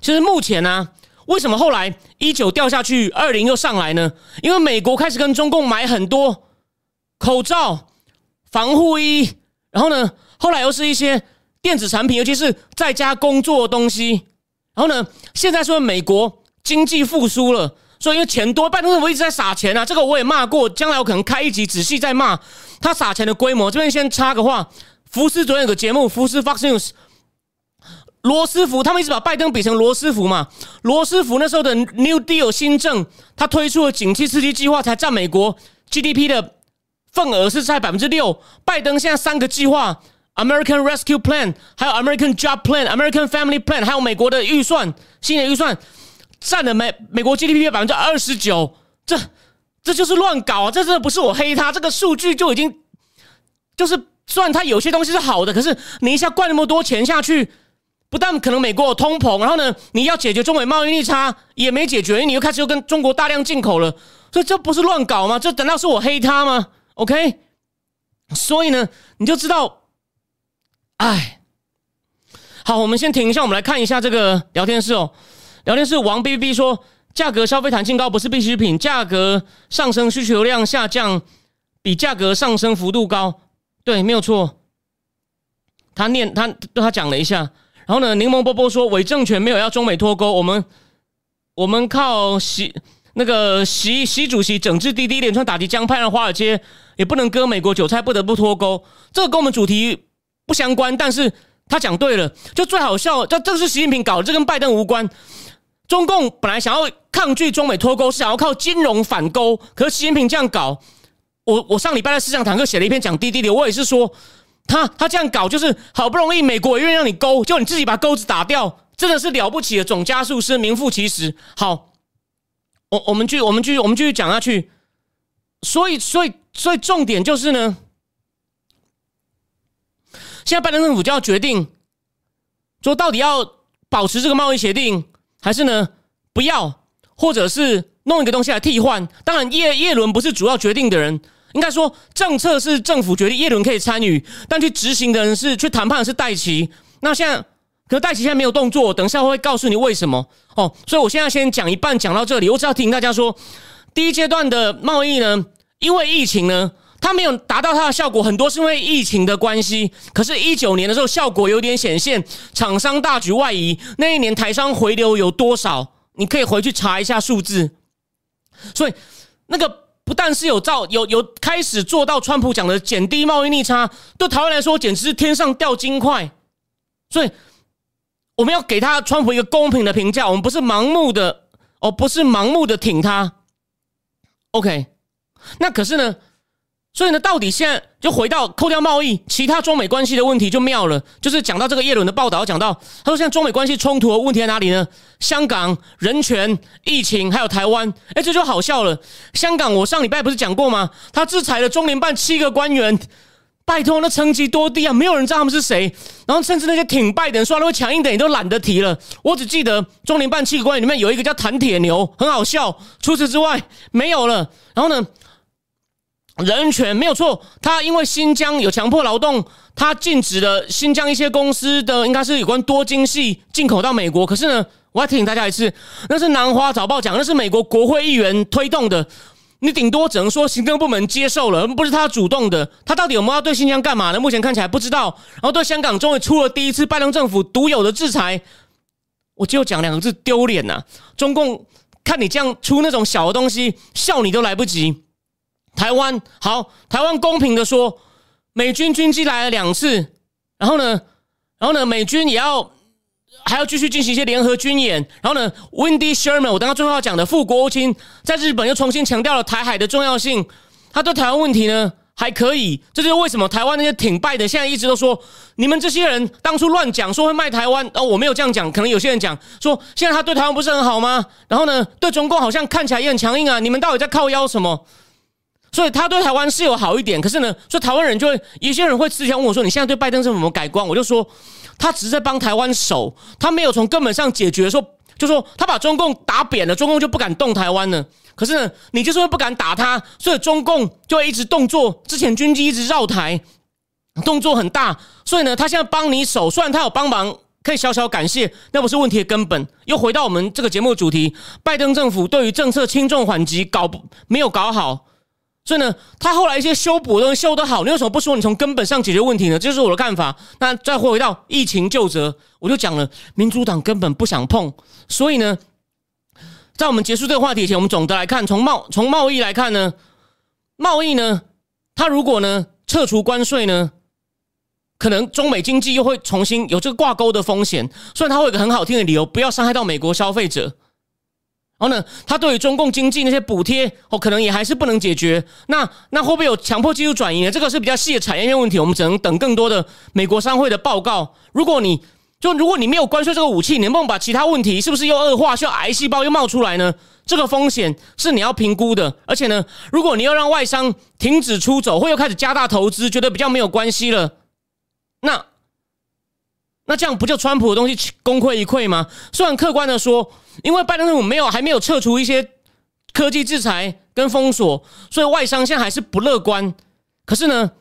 Speaker 1: 其实目前呢。为什么后来一九掉下去，二零又上来呢？因为美国开始跟中共买很多口罩、防护衣，然后呢，后来又是一些电子产品，尤其是在家工作的东西。然后呢，现在说美国经济复苏了，所以因为钱多，拜登政府一直在撒钱啊。这个我也骂过，将来我可能开一集仔细再骂他撒钱的规模。这边先插个话，福斯昨天有个节目，福斯 Fox News。罗斯福他们一直把拜登比成罗斯福嘛？罗斯福那时候的 New Deal 新政，他推出了景气刺激计划，才占美国 GDP 的份额是在百分之六。拜登现在三个计划：American Rescue Plan，还有 American Job Plan，American Family Plan，还有美国的预算，新的预算占了美美国 GDP 的百分之二十九。这这就是乱搞啊！这真的不是我黑他，这个数据就已经就是虽然他有些东西是好的，可是你一下灌那么多钱下去。不但可能美国有通膨，然后呢，你要解决中美贸易逆差也没解决，你又开始又跟中国大量进口了，所以这不是乱搞吗？这难道是我黑他吗？OK，所以呢，你就知道，哎，好，我们先停一下，我们来看一下这个聊天室哦。聊天室王 B B 说，价格消费弹性高不是必需品，价格上升需求量下降比价格上升幅度高，对，没有错。他念他对他讲了一下。然后呢？柠檬波波说，伪政权没有要中美脱钩，我们我们靠习那个习习主席整治滴滴，连串打击江派，让华尔街也不能割美国韭菜，不得不脱钩。这个跟我们主题不相关，但是他讲对了，就最好笑。这这是习近平搞的，这跟拜登无关。中共本来想要抗拒中美脱钩，是想要靠金融反钩，可是习近平这样搞，我我上礼拜在思想坦克写了一篇讲滴滴的，我也是说。他他这样搞，就是好不容易美国愿意让你勾，就你自己把钩子打掉，真的是了不起的总加速师，名副其实。好，我我们继我们继我们继续讲下去。所以所以所以重点就是呢，现在拜登政府就要决定，说到底要保持这个贸易协定，还是呢不要，或者是弄一个东西来替换。当然，叶叶伦不是主要决定的人。应该说，政策是政府决定，叶伦可以参与，但去执行的人是去谈判的是戴奇。那现在，可戴奇现在没有动作，等一下会告诉你为什么哦。所以我现在先讲一半，讲到这里，我只要提醒大家说，第一阶段的贸易呢，因为疫情呢，它没有达到它的效果，很多是因为疫情的关系。可是，一九年的时候效果有点显现，厂商大举外移，那一年台商回流有多少？你可以回去查一下数字。所以，那个。不但是有造有有开始做到川普讲的减低贸易逆差，对台湾来说简直是天上掉金块，所以我们要给他川普一个公平的评价，我们不是盲目的哦，不是盲目的挺他。OK，那可是呢？所以呢，到底现在就回到扣掉贸易，其他中美关系的问题就妙了。就是讲到这个叶伦的报道，讲到他说，现在中美关系冲突的问题在哪里呢？香港人权、疫情，还有台湾。哎，这就好笑了。香港，我上礼拜不是讲过吗？他制裁了中联办七个官员，拜托，那层级多低啊！没有人知道他们是谁。然后甚至那些挺拜登、说那会强硬的，你都懒得提了。我只记得中联办七个官员里面有一个叫谭铁牛，很好笑。除此之外，没有了。然后呢？人权没有错，他因为新疆有强迫劳动，他禁止了新疆一些公司的应该是有关多晶系进口到美国。可是呢，我要提醒大家一次，那是南华早报讲，那是美国国会议员推动的。你顶多只能说行政部门接受了，不是他主动的。他到底有没有要对新疆干嘛呢？目前看起来不知道。然后对香港终于出了第一次拜登政府独有的制裁，我就讲两个字：丢脸呐！中共看你这样出那种小的东西，笑你都来不及。台湾好，台湾公平的说，美军军机来了两次，然后呢，然后呢，美军也要。还要继续进行一些联合军演，然后呢，Wendy Sherman，我刚刚最后要讲的副国务卿在日本又重新强调了台海的重要性。他对台湾问题呢还可以，这就是为什么台湾那些挺败的现在一直都说你们这些人当初乱讲说会卖台湾哦，我没有这样讲，可能有些人讲说现在他对台湾不是很好吗？然后呢，对中共好像看起来也很强硬啊，你们到底在靠腰什么？所以他对台湾是有好一点，可是呢，说台湾人就会有些人会之前问我说你现在对拜登政府有没有改观？我就说。他只是在帮台湾守，他没有从根本上解决。说，就说他把中共打扁了，中共就不敢动台湾了。可是呢，你就是因为不敢打他，所以中共就会一直动作。之前军机一直绕台，动作很大。所以呢，他现在帮你守，虽然他有帮忙，可以小小感谢，那不是问题的根本。又回到我们这个节目的主题，拜登政府对于政策轻重缓急搞没有搞好。所以呢，他后来一些修补的东西修得好，你为什么不说你从根本上解决问题呢？这是我的看法。那再回到疫情就责，我就讲了，民主党根本不想碰。所以呢，在我们结束这个话题前，我们总的来看，从贸从贸易来看呢，贸易呢，它如果呢撤除关税呢，可能中美经济又会重新有这个挂钩的风险。虽然它会有个很好听的理由，不要伤害到美国消费者。然后呢，他对于中共经济那些补贴哦，可能也还是不能解决。那那会不会有强迫技术转移呢？这个是比较细的产业链问题，我们只能等更多的美国商会的报告。如果你就如果你没有关税这个武器，你能不能把其他问题是不是又恶化，需要癌细胞又冒出来呢？这个风险是你要评估的。而且呢，如果你要让外商停止出走，或又开始加大投资，觉得比较没有关系了，那。那这样不就川普的东西功亏一篑吗？虽然客观的说，因为拜登政府没有还没有撤除一些科技制裁跟封锁，所以外商现在还是不乐观。可是呢，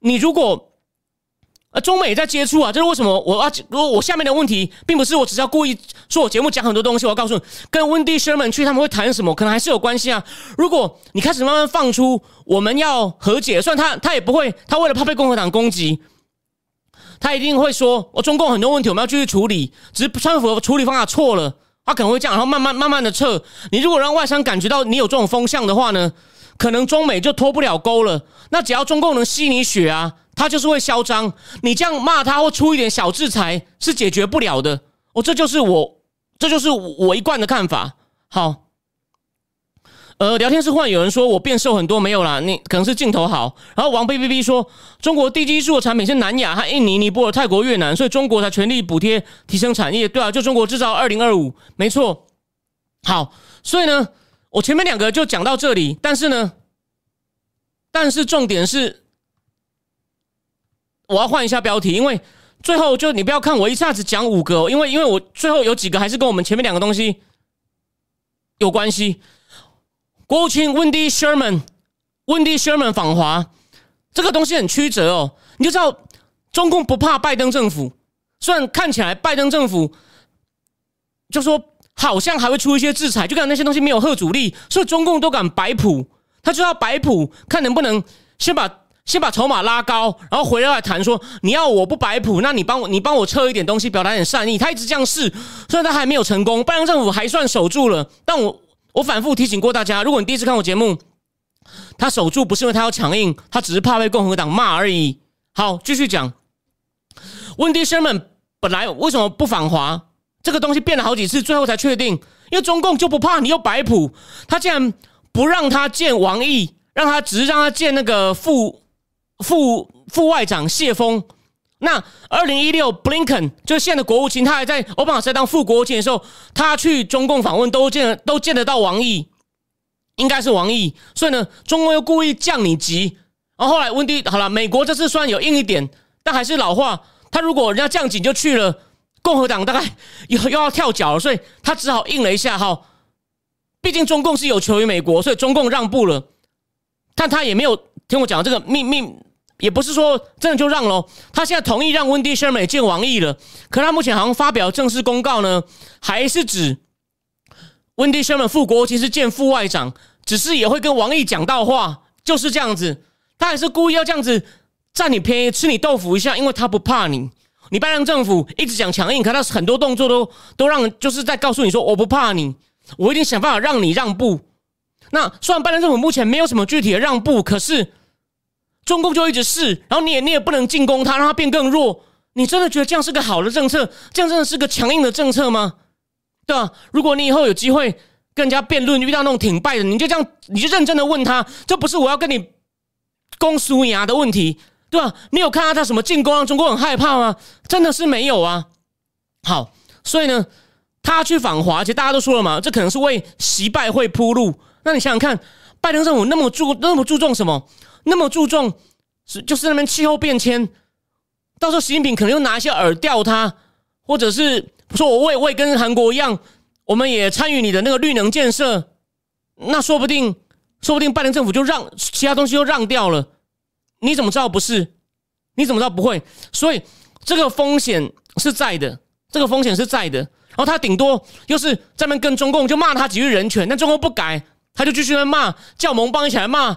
Speaker 1: 你如果呃中美在接触啊，这是为什么？我要如果我下面的问题，并不是我只是要故意说我节目讲很多东西，我要告诉你，跟温迪 Sherman 去他们会谈什么，可能还是有关系啊。如果你开始慢慢放出我们要和解，虽然他他也不会，他为了怕被共和党攻击。他一定会说：“我中共很多问题我们要继续处理，只是川普处理方法错了，他可能会这样，然后慢慢慢慢的撤。你如果让外商感觉到你有这种风向的话呢，可能中美就脱不了钩了。那只要中共能吸你血啊，他就是会嚣张。你这样骂他或出一点小制裁是解决不了的。哦，这就是我，这就是我一贯的看法。好。”呃，聊天室忽然有人说我变瘦很多，没有啦，你可能是镜头好。然后王 B B B 说，中国低基数的产品是南亚和印尼、尼泊尔、泰国、越南，所以中国才全力补贴提升产业。对啊，就中国制造二零二五，没错。好，所以呢，我前面两个就讲到这里，但是呢，但是重点是，我要换一下标题，因为最后就你不要看我一下子讲五个，因为因为我最后有几个还是跟我们前面两个东西有关系。国务卿温迪·舍曼，温迪·舍曼访华，这个东西很曲折哦。你就知道，中共不怕拜登政府，虽然看起来拜登政府就说好像还会出一些制裁，就看那些东西没有贺阻力，所以中共都敢摆谱，他就要摆谱，看能不能先把先把筹码拉高，然后回来谈说你要我不摆谱，那你帮我你帮我撤一点东西，表达点善意。他一直这样试，虽然他还没有成功，拜登政府还算守住了，但我。我反复提醒过大家，如果你第一次看我节目，他守住不是因为他要强硬，他只是怕被共和党骂而已。好，继续讲。温迪·舍曼本来为什么不访华？这个东西变了好几次，最后才确定，因为中共就不怕你又摆谱，他竟然不让他见王毅，让他只是让他见那个副副副外长谢峰。那二零一六，Blinken 就是现在的国务卿，他还在奥巴马在当副国务卿的时候，他去中共访问都见都见得到王毅，应该是王毅。所以呢，中共又故意降你级。然后后来温迪好了，美国这次虽然有硬一点，但还是老话，他如果人家降级就去了，共和党大概又又要跳脚了，所以他只好硬了一下。哈，毕竟中共是有求于美国，所以中共让步了，但他也没有听我讲这个秘密。也不是说真的就让喽，他现在同意让温迪·舍美见王毅了。可他目前好像发表正式公告呢，还是指温迪· Sherman 副国其实见副外长，只是也会跟王毅讲到话，就是这样子。他还是故意要这样子占你便宜，吃你豆腐一下，因为他不怕你。你拜登政府一直讲强硬，可他很多动作都都让就是在告诉你说我不怕你，我一定想办法让你让步。那虽然拜登政府目前没有什么具体的让步，可是中共就一直试，然后你也你也不能进攻他，让他变更弱。你真的觉得这样是个好的政策？这样真的是个强硬的政策吗？对吧？如果你以后有机会跟人家辩论，遇到那种挺败的，你就这样，你就认真的问他，这不是我要跟你攻苏牙的问题。对吧？你有看到他什么进攻让中国很害怕吗？真的是没有啊。好，所以呢，他去访华，其实大家都说了嘛，这可能是为习拜会铺路。那你想想看，拜登政府那么注那么注重什么？那么注重是就是那边气候变迁，到时候习近平可能又拿一些饵钓他，或者是说我为为跟韩国一样，我们也参与你的那个绿能建设，那说不定说不定拜登政府就让其他东西又让掉了。你怎么知道不是？你怎么知道不会？所以这个风险是在的，这个风险是在的。然后他顶多又是在那跟中共就骂他几句人权，但中共不改，他就继续在骂，叫盟邦一起来骂，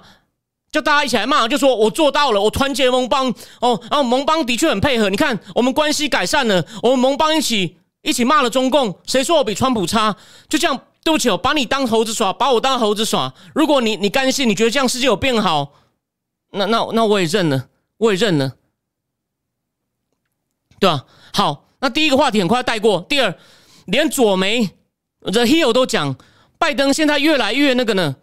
Speaker 1: 叫大家一起来骂，就说我做到了，我团结盟邦哦，然后盟邦的确很配合。你看我们关系改善了，我们盟邦一起一起骂了中共，谁说我比川普差？就这样，对不起，哦把你当猴子耍，把我当猴子耍。如果你你甘心，你觉得这样世界有变好？那那那我也认了，我也认了，对吧？好，那第一个话题很快带过。第二，连左媒 The Hill 都讲，拜登现在越来越那个呢，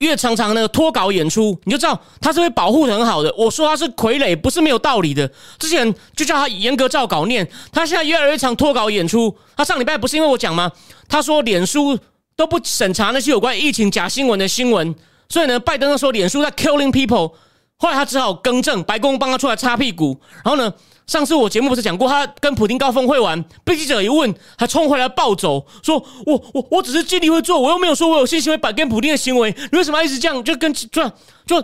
Speaker 1: 越常常那个脱稿演出，你就知道他是会保护很好的。我说他是傀儡，不是没有道理的。之前就叫他严格照稿念，他现在越来越常脱稿演出。他上礼拜不是因为我讲吗？他说脸书都不审查那些有关疫情假新闻的新闻。所以呢，拜登说脸书在 killing people，后来他只好更正，白宫帮他出来擦屁股。然后呢，上次我节目不是讲过，他跟普京高峰会完，被记者一问，还冲回来暴走，说我我我只是尽力会做，我又没有说我有信心会摆跟普京的行为，你为什么一直这样？就跟就就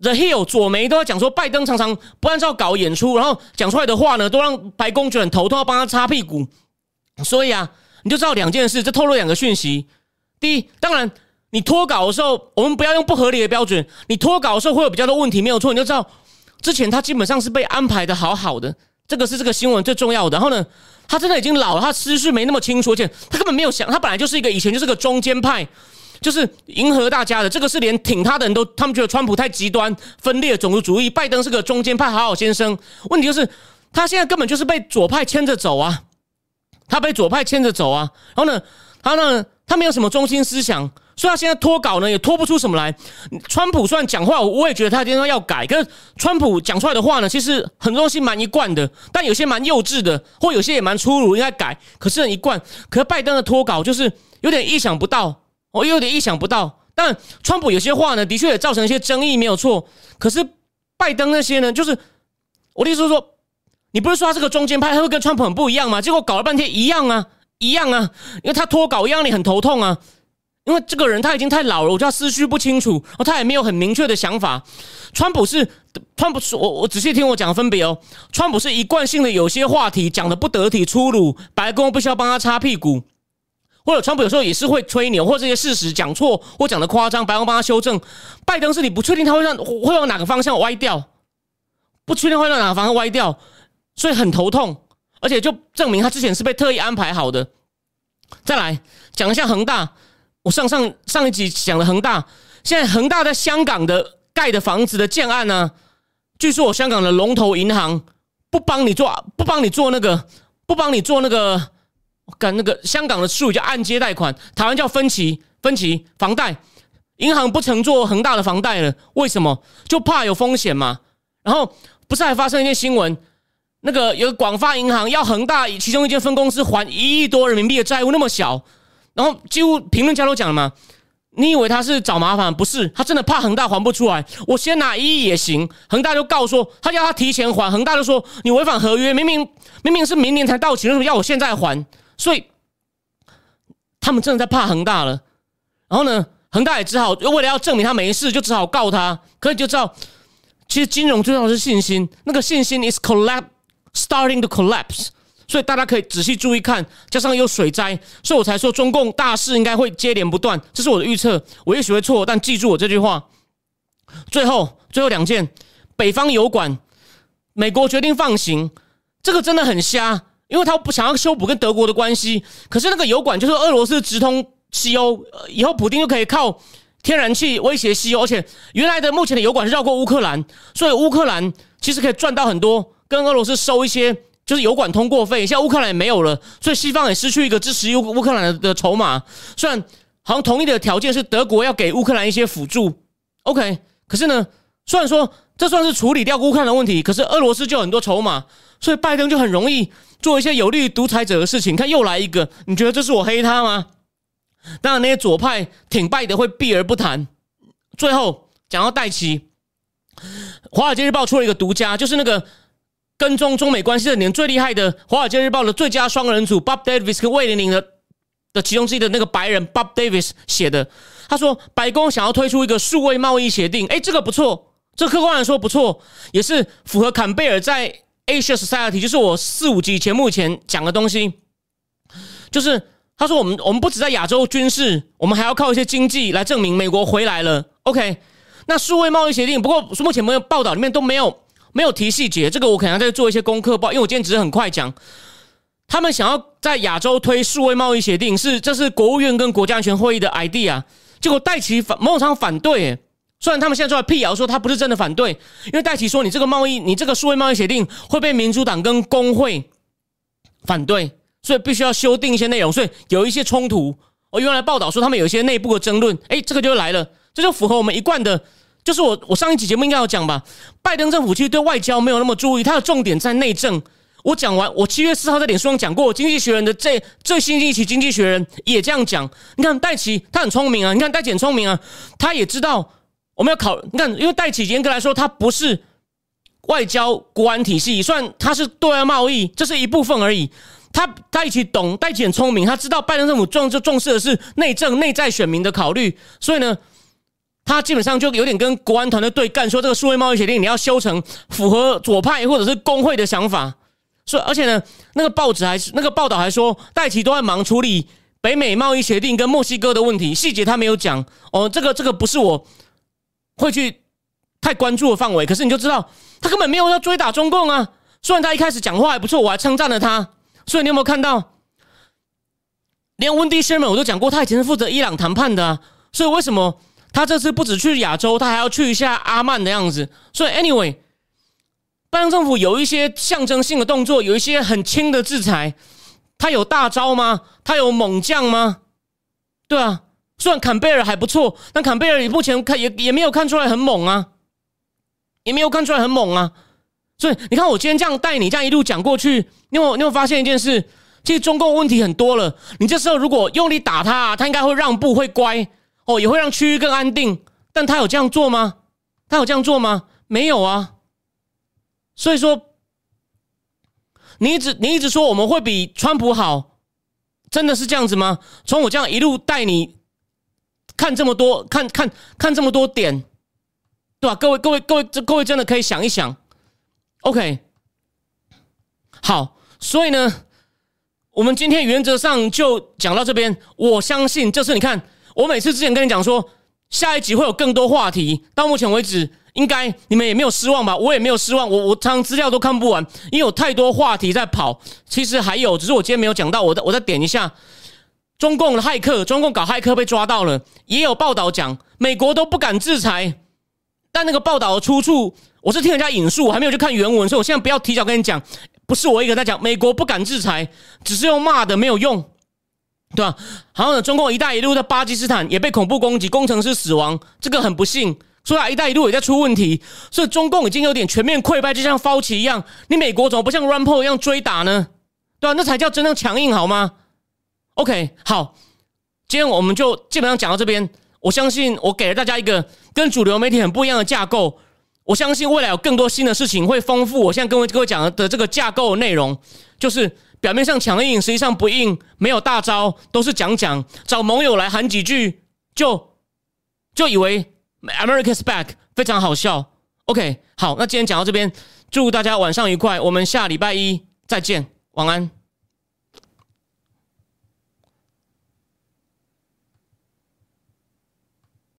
Speaker 1: The Hill 左媒都在讲说，拜登常常不按照稿演出，然后讲出来的话呢，都让白宫觉得很头痛，要帮他擦屁股。所以啊，你就知道两件事，这透露两个讯息。第一，当然。你脱稿的时候，我们不要用不合理的标准。你脱稿的时候会有比较多问题，没有错。你就知道，之前他基本上是被安排的好好的，这个是这个新闻最重要的。然后呢，他真的已经老了，他思绪没那么清楚，而且他根本没有想，他本来就是一个以前就是个中间派，就是迎合大家的。这个是连挺他的人都，他们觉得川普太极端、分裂、种族主义，拜登是个中间派好好先生。问题就是他现在根本就是被左派牵着走啊，他被左派牵着走啊。然后呢，他呢，他没有什么中心思想。所以他现在脱稿呢，也脱不出什么来。川普虽然讲话，我也觉得他今天要改。可是川普讲出来的话呢，其实很多东西蛮一贯的，但有些蛮幼稚的，或有些也蛮粗鲁，应该改。可是很一贯。可是拜登的脱稿就是有点意想不到，哦，有点意想不到。但川普有些话呢，的确也造成一些争议，没有错。可是拜登那些呢，就是我的意思是说，你不是说他是个中间派，他会跟川普很不一样吗？结果搞了半天一样啊，一样啊，因为他脱稿一样，你很头痛啊。因为这个人他已经太老了，我觉得思绪不清楚，哦，他也没有很明确的想法。川普是川普，是我我仔细听我讲分别哦。川普是一贯性的有些话题讲的不得体粗鲁，白宫不需要帮他擦屁股，或者川普有时候也是会吹牛，或这些事实讲错或讲的夸张，白宫帮他修正。拜登是你不确定他会让会往哪个方向歪掉，不确定会让哪个方向歪掉，所以很头痛，而且就证明他之前是被特意安排好的。再来讲一下恒大。我上上上一集讲了恒大，现在恒大在香港的盖的房子的建案呢，据说我香港的龙头银行不帮你做，不帮你做那个，不帮你做那个，干那个香港的术语叫按揭贷款，台湾叫分期分期房贷，银行不曾做恒大的房贷了，为什么？就怕有风险嘛。然后不是还发生一件新闻，那个有广发银行要恒大其中一间分公司还一亿多人民币的债务，那么小。然后几乎评论家都讲了嘛，你以为他是找麻烦？不是，他真的怕恒大还不出来。我先拿一亿也行。恒大就告说，他要他提前还。恒大就说你违反合约，明明明明是明年才到期，为什么要我现在还？所以他们真的在怕恒大了。然后呢，恒大也只好为了要证明他没事，就只好告他。可你就知道，其实金融最重要是信心，那个信心 is collapse starting to collapse。所以大家可以仔细注意看，加上有水灾，所以我才说中共大事应该会接连不断，这是我的预测。我也许会错，但记住我这句话。最后，最后两件，北方油管，美国决定放行，这个真的很瞎，因为他不想要修补跟德国的关系。可是那个油管就是俄罗斯直通西欧，以后普京就可以靠天然气威胁西欧，而且原来的目前的油管是绕过乌克兰，所以乌克兰其实可以赚到很多，跟俄罗斯收一些就是油管通过费。现在乌克兰也没有了，所以西方也失去一个支持乌乌克兰的筹码。虽然好像同意的条件是德国要给乌克兰一些辅助，OK。可是呢，虽然说这算是处理掉乌克兰的问题，可是俄罗斯就有很多筹码，所以拜登就很容易做一些有利于独裁者的事情。看又来一个，你觉得这是我黑他吗？当然，那些左派挺拜的会避而不谈。最后讲到戴奇，《华尔街日报》出了一个独家，就是那个跟踪中美关系的年最厉害的《华尔街日报》的最佳双人组 Bob Davis 跟魏玲玲的的其中之一的那个白人 Bob Davis 写的。他说：“白宫想要推出一个数位贸易协定，哎，这个不错，这客观来说不错，也是符合坎贝尔在 Asia Society，就是我四五集节目前讲的东西。就是他说，我们我们不止在亚洲军事，我们还要靠一些经济来证明美国回来了。OK，那数位贸易协定，不过目前没有报道里面都没有没有提细节，这个我可能要再做一些功课报，因为我今天只是很快讲。他们想要在亚洲推数位贸易协定，是这是国务院跟国家安全会议的 idea。”结果戴奇反某种程度反对，虽然他们现在出来辟谣说他不是真的反对，因为戴奇说你这个贸易，你这个数位贸易协定会被民主党跟工会反对，所以必须要修订一些内容，所以有一些冲突。我原来报道说他们有一些内部的争论，哎，这个就来了，这就符合我们一贯的，就是我我上一集节目应该有讲吧，拜登政府其实对外交没有那么注意，他的重点在内政。我讲完，我七月四号在脸书上讲过，《经济学人》的这最新一期《经济学人》也这样讲。你看戴奇，他很聪明啊！你看戴简聪明啊，他也知道我们要考。你看，因为戴奇严格来说，他不是外交国安体系，算他是对外贸易，这是一部分而已。他他一起懂，戴奇很聪明，他知道拜登政府重就重视的是内政、内在选民的考虑，所以呢，他基本上就有点跟国安团队对干，说这个数位贸易协定你要修成符合左派或者是工会的想法。所以，而且呢，那个报纸还是那个报道还说，戴奇都在忙处理北美贸易协定跟墨西哥的问题，细节他没有讲。哦，这个这个不是我会去太关注的范围。可是你就知道，他根本没有要追打中共啊。虽然他一开始讲话还不错，我还称赞了他。所以你有没有看到，连温迪·谢尔曼我都讲过，他以前是负责伊朗谈判的啊。所以为什么他这次不止去亚洲，他还要去一下阿曼的样子？所以，anyway。拜登政府有一些象征性的动作，有一些很轻的制裁，他有大招吗？他有猛将吗？对啊，虽然坎贝尔还不错，但坎贝尔目前看也也没有看出来很猛啊，也没有看出来很猛啊。所以你看，我今天这样带你这样一路讲过去，你有你有发现一件事？其实中共问题很多了。你这时候如果用力打他，他应该会让步，会乖哦，也会让区域更安定。但他有这样做吗？他有这样做吗？没有啊。所以说，你一直你一直说我们会比川普好，真的是这样子吗？从我这样一路带你看这么多，看看看这么多点，对吧？各位各位各位，这各位真的可以想一想。OK，好，所以呢，我们今天原则上就讲到这边。我相信，就是你看，我每次之前跟你讲说，下一集会有更多话题。到目前为止。应该你们也没有失望吧？我也没有失望。我我常资料都看不完，因为有太多话题在跑。其实还有，只是我今天没有讲到。我再我再点一下，中共的骇客，中共搞骇客被抓到了。也有报道讲，美国都不敢制裁。但那个报道的出处，我是听人家引述，我还没有去看原文，所以我现在不要提早跟你讲。不是我一个在讲，美国不敢制裁，只是用骂的，没有用，对吧？好像中共“一带一路”在巴基斯坦也被恐怖攻击，工程师死亡，这个很不幸。所以“一带一路”也在出问题，所以中共已经有点全面溃败，就像 f a u c 一样。你美国怎么不像 r a m p o 一样追打呢？对吧？那才叫真正强硬，好吗？OK，好，今天我们就基本上讲到这边。我相信我给了大家一个跟主流媒体很不一样的架构。我相信未来有更多新的事情会丰富我现在跟各位讲的这个架构内容。就是表面上强硬，实际上不硬，没有大招，都是讲讲，找盟友来喊几句，就就以为。America's back，非常好笑。OK，好，那今天讲到这边，祝大家晚上愉快，我们下礼拜一再见，晚安。